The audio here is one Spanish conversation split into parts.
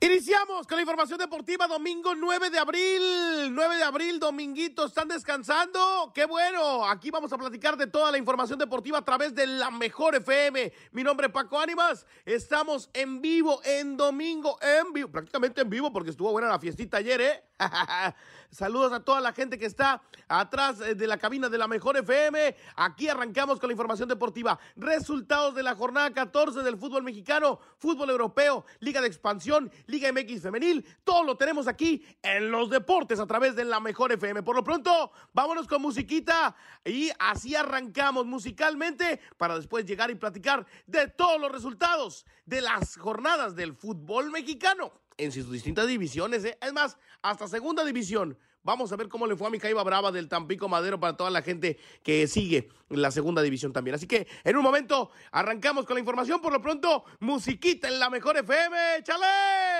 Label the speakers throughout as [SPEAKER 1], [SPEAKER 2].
[SPEAKER 1] Iniciamos con la información deportiva domingo 9 de abril. 9 de abril, dominguito, ¿están descansando? Qué bueno. Aquí vamos a platicar de toda la información deportiva a través de la mejor FM. Mi nombre es Paco Ánimas. Estamos en vivo en domingo, en vivo, prácticamente en vivo porque estuvo buena la fiestita ayer, ¿eh? Saludos a toda la gente que está atrás de la cabina de la Mejor FM. Aquí arrancamos con la información deportiva. Resultados de la jornada 14 del fútbol mexicano, fútbol europeo, Liga de Expansión, Liga MX Femenil. Todo lo tenemos aquí en los deportes a través de la Mejor FM. Por lo pronto, vámonos con musiquita y así arrancamos musicalmente para después llegar y platicar de todos los resultados de las jornadas del fútbol mexicano en sus distintas divisiones. ¿eh? Es más, hasta segunda división. Vamos a ver cómo le fue a mi Caiba Brava del Tampico Madero para toda la gente que sigue la segunda división también. Así que en un momento arrancamos con la información. Por lo pronto, musiquita en la mejor FM. ¡Chale!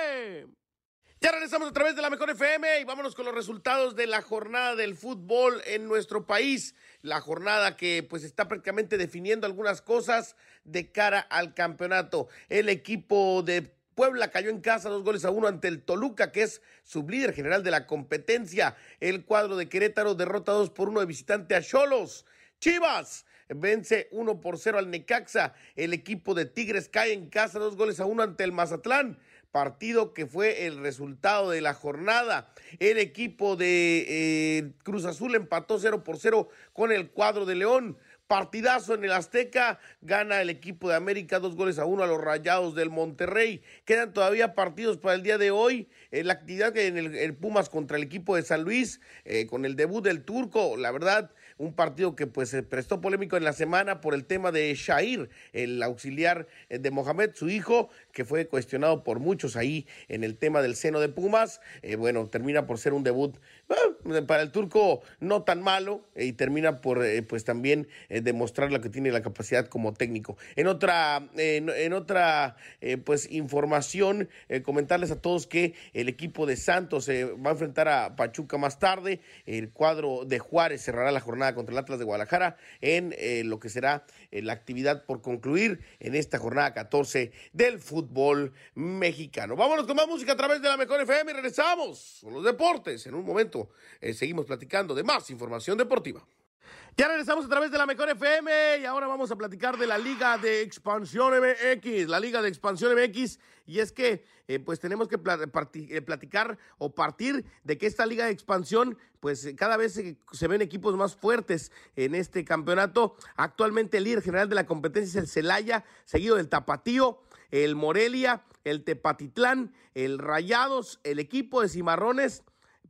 [SPEAKER 1] Ya regresamos a través de la Mejor FM y vámonos con los resultados de la jornada del fútbol en nuestro país. La jornada que pues está prácticamente definiendo algunas cosas de cara al campeonato. El equipo de Puebla cayó en casa dos goles a uno ante el Toluca, que es sublíder general de la competencia. El cuadro de Querétaro derrota dos por uno de visitante a Cholos. Chivas vence uno por cero al Necaxa. El equipo de Tigres cae en casa dos goles a uno ante el Mazatlán. Partido que fue el resultado de la jornada. El equipo de eh, Cruz Azul empató cero por cero con el cuadro de León. Partidazo en el Azteca, gana el equipo de América dos goles a uno a los Rayados del Monterrey. Quedan todavía partidos para el día de hoy. En la actividad en el, Pumas contra el equipo de San Luis, eh, con el debut del turco, la verdad, un partido que pues se prestó polémico en la semana por el tema de Shair, el auxiliar eh, de Mohamed, su hijo, que fue cuestionado por muchos ahí en el tema del seno de Pumas. Eh, bueno, termina por ser un debut para el turco no tan malo y termina por pues también demostrar lo que tiene la capacidad como técnico. En otra, en otra eh, pues información, eh, comentarles a todos que el equipo de Santos va a enfrentar a Pachuca más tarde. El cuadro de Juárez cerrará la jornada contra el Atlas de Guadalajara en eh, lo que será la actividad por concluir en esta jornada 14 del fútbol mexicano. Vámonos con más música a través de la Mejor FM y regresamos con los deportes. En un momento seguimos platicando de más información deportiva. Ya regresamos a través de la Mejor FM y ahora vamos a platicar de la Liga de Expansión MX, la Liga de Expansión MX. Y es que, eh, pues tenemos que eh, platicar o partir de que esta Liga de Expansión, pues cada vez se, ven equipos más fuertes en este campeonato. Actualmente el líder general de la competencia es el Celaya, seguido del Tapatío, el Morelia, el Tepatitlán, el Rayados, el equipo de Cimarrones,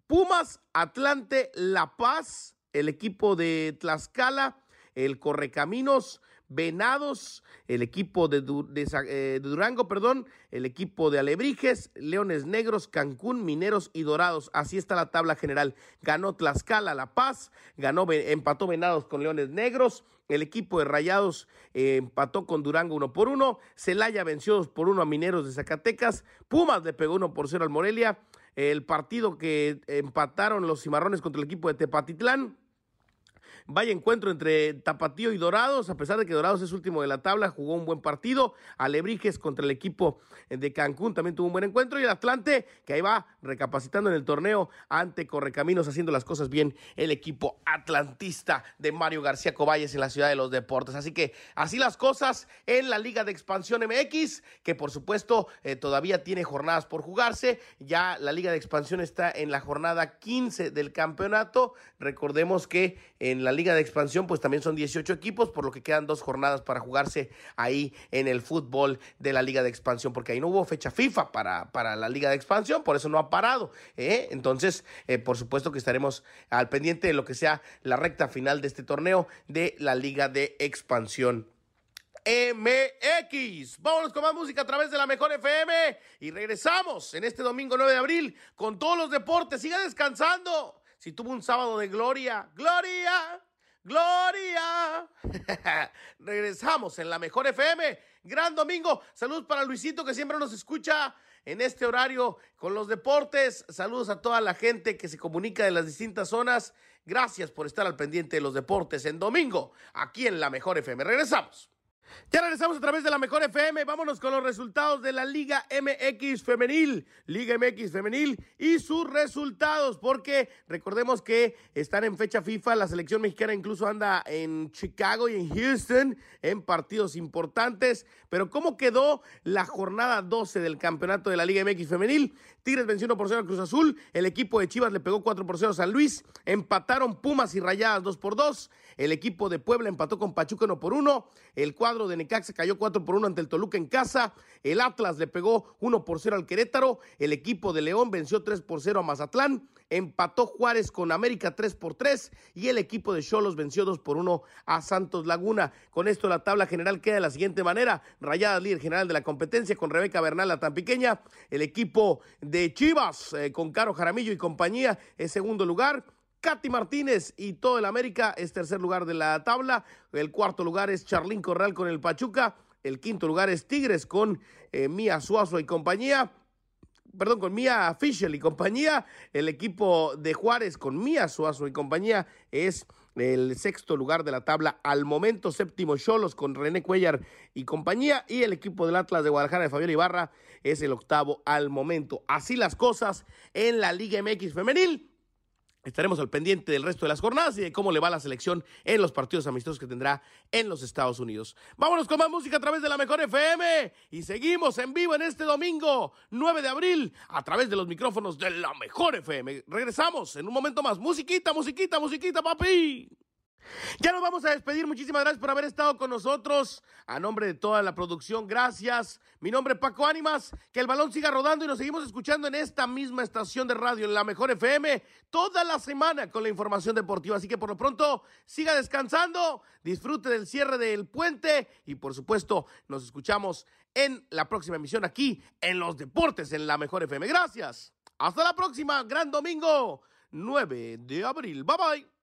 [SPEAKER 1] Pumas, Atlante, La Paz el equipo de Tlaxcala, el Correcaminos, Venados, el equipo de, eh, de, Durango, perdón, el equipo de Alebrijes, Leones Negros, Cancún, Mineros y Dorados. Así está la tabla general. Ganó Tlaxcala, La Paz, ganó, empató Venados con Leones Negros, el equipo de Rayados eh, empató con Durango uno por uno, Celaya venció dos por uno a Mineros de Zacatecas, Pumas le pegó uno por cero al Morelia, el partido que empataron los cimarrones contra el equipo de Tepatitlán. Vaya encuentro entre Tapatío y Dorados, a pesar de que Dorados es último de la tabla, jugó un buen partido. Alebrijes contra el equipo de Cancún también tuvo un buen encuentro. Y el Atlante, que ahí va recapacitando en el torneo ante Correcaminos, haciendo las cosas bien el equipo atlantista de Mario García Coballes en la Ciudad de los Deportes. Así que así las cosas en la Liga de Expansión MX, que por supuesto eh, todavía tiene jornadas por jugarse. Ya la Liga de Expansión está en la jornada 15 del campeonato. Recordemos que en la Liga de Expansión, pues también son 18 equipos, por lo que quedan dos jornadas para jugarse ahí en el fútbol de la Liga de Expansión, porque ahí no hubo fecha FIFA para, para la Liga de Expansión, por eso no ha parado. ¿eh? Entonces, eh, por supuesto que estaremos al pendiente de lo que sea la recta final de este torneo de la Liga de Expansión. MX. Vámonos con más música a través de la Mejor FM y regresamos en este domingo 9 de abril con todos los deportes. Siga descansando. Si tuvo un sábado de gloria, gloria, Gloria. Regresamos en la mejor FM. Gran domingo. Saludos para Luisito que siempre nos escucha en este horario con los deportes. Saludos a toda la gente que se comunica de las distintas zonas. Gracias por estar al pendiente de los deportes en domingo aquí en la mejor FM. Regresamos. Ya regresamos a través de la Mejor FM. Vámonos con los resultados de la Liga MX Femenil. Liga MX Femenil y sus resultados, porque recordemos que están en fecha FIFA. La selección mexicana incluso anda en Chicago y en Houston en partidos importantes. Pero, ¿cómo quedó la jornada 12 del campeonato de la Liga MX Femenil? Tigres venció 1 por 0 a Cruz Azul. El equipo de Chivas le pegó 4 por 0 a San Luis. Empataron Pumas y Rayadas 2 por 2. El equipo de Puebla empató con Pachuca 1 por 1. El cuadro de Necaxa cayó 4 por 1 ante el Toluca en casa. El Atlas le pegó 1 por 0 al Querétaro. El equipo de León venció 3 por 0 a Mazatlán. Empató Juárez con América 3 por 3. Y el equipo de Cholos venció 2 por 1 a Santos Laguna. Con esto la tabla general queda de la siguiente manera. Rayadas líder general de la competencia con Rebeca Bernal la tan pequeña. El equipo de Chivas eh, con Caro Jaramillo y compañía es segundo lugar. Katy Martínez y todo el América es tercer lugar de la tabla. El cuarto lugar es Charlín Corral con el Pachuca. El quinto lugar es Tigres con eh, Mía Suazo y compañía. Perdón, con Mía Fischel y compañía. El equipo de Juárez con Mía Suazo y compañía es el sexto lugar de la tabla. Al momento, séptimo Cholos con René Cuellar y compañía. Y el equipo del Atlas de Guadalajara de Fabiola Ibarra es el octavo al momento. Así las cosas en la Liga MX Femenil. Estaremos al pendiente del resto de las jornadas y de cómo le va la selección en los partidos amistosos que tendrá en los Estados Unidos. Vámonos con más música a través de la Mejor FM y seguimos en vivo en este domingo 9 de abril a través de los micrófonos de la Mejor FM. Regresamos en un momento más. Musiquita, musiquita, musiquita, papi. Ya nos vamos a despedir. Muchísimas gracias por haber estado con nosotros. A nombre de toda la producción, gracias. Mi nombre es Paco Ánimas. Que el balón siga rodando y nos seguimos escuchando en esta misma estación de radio, en la Mejor FM, toda la semana con la información deportiva. Así que por lo pronto, siga descansando, disfrute del cierre del puente y por supuesto, nos escuchamos en la próxima emisión aquí en Los Deportes en la Mejor FM. Gracias. Hasta la próxima. Gran domingo, 9 de abril. Bye bye.